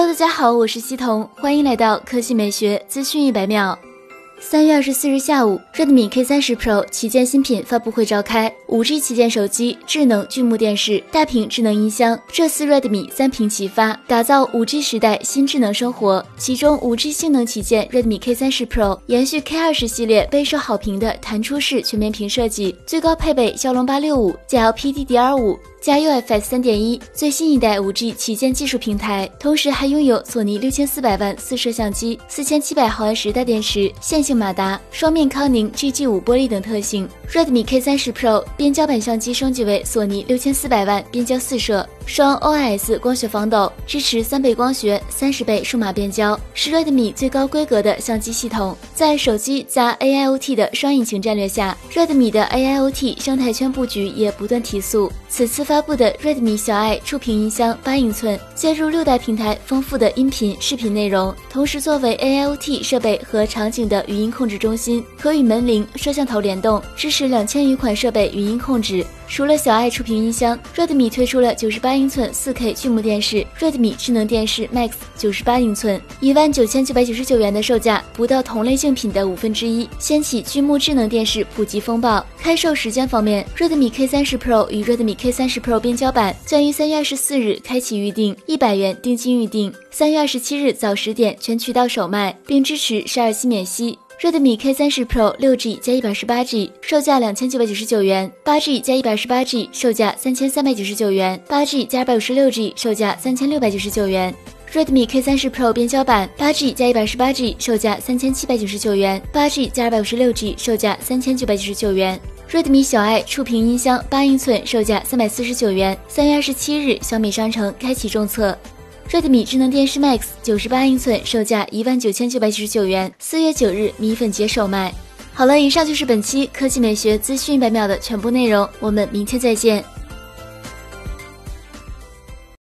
Hello，大家好，我是西彤，欢迎来到科技美学资讯一百秒。三月二十四日下午，Redmi K 三十 Pro 旗舰新品发布会召开。五 G 旗舰手机、智能巨幕电视、大屏智能音箱，这次 Redmi 三屏齐发，打造五 G 时代新智能生活。其中，五 G 性能旗舰 Redmi K 三十 Pro 延续 K 二十系列备受好评的弹出式全面屏设计，最高配备骁龙八六五加 LPDDR 五。加 UFS 三点一最新一代五 G 旗舰技术平台，同时还拥有索尼六千四百万四摄相机、四千七百毫安时大电池、线性马达、双面康宁 GG 五玻璃等特性。Redmi K 三十 Pro 边焦版相机升级为索尼六千四百万边焦四摄。双 OIS 光学防抖，支持三倍光学、三十倍数码变焦，是 Redmi 最高规格的相机系统。在手机加 AIoT 的双引擎战略下，Redmi 的 AIoT 生态圈布局也不断提速。此次发布的 Redmi 小爱触屏音箱八英寸，接入六代平台丰富的音频、视频内容，同时作为 AIoT 设备和场景的语音控制中心，可与门铃、摄像头联动，支持两千余款设备语音控制。除了小爱触屏音箱，Redmi 推出了九十八英寸四 K 巨幕电视 Redmi 智能电视 Max 九十八英寸，一万九千九百九十九元的售价，不到同类竞品的五分之一，掀起巨幕智能电视普及风暴。开售时间方面，Redmi K 三十 Pro 与 Redmi K 三十 Pro 边焦版将于三月二十四日开启预定，一百元定金预定，三月二十七日早十点全渠道首卖，并支持十二期免息。Redmi K 三十 Pro 六 G 加一百十八 G，售价两千九百九十九元；八 G 加一百十八 G，售价三千三百九十九元；八 G 加二百五十六 G，售价三千六百九十九元。Redmi K 三十 Pro 边焦版八 G 加一百十八 G，售价三千七百九十九元；八 G 加二百五十六 G，售价三千九百九十九元。Redmi 小爱触屏音箱八英寸，售价三百四十九元。三月二十七日，小米商城开启众测。Redmi 智能电视 Max 九十八英寸，售价一万九千九百九十九元，四月九日米粉节首卖。好了，以上就是本期科技美学资讯百秒的全部内容，我们明天再见。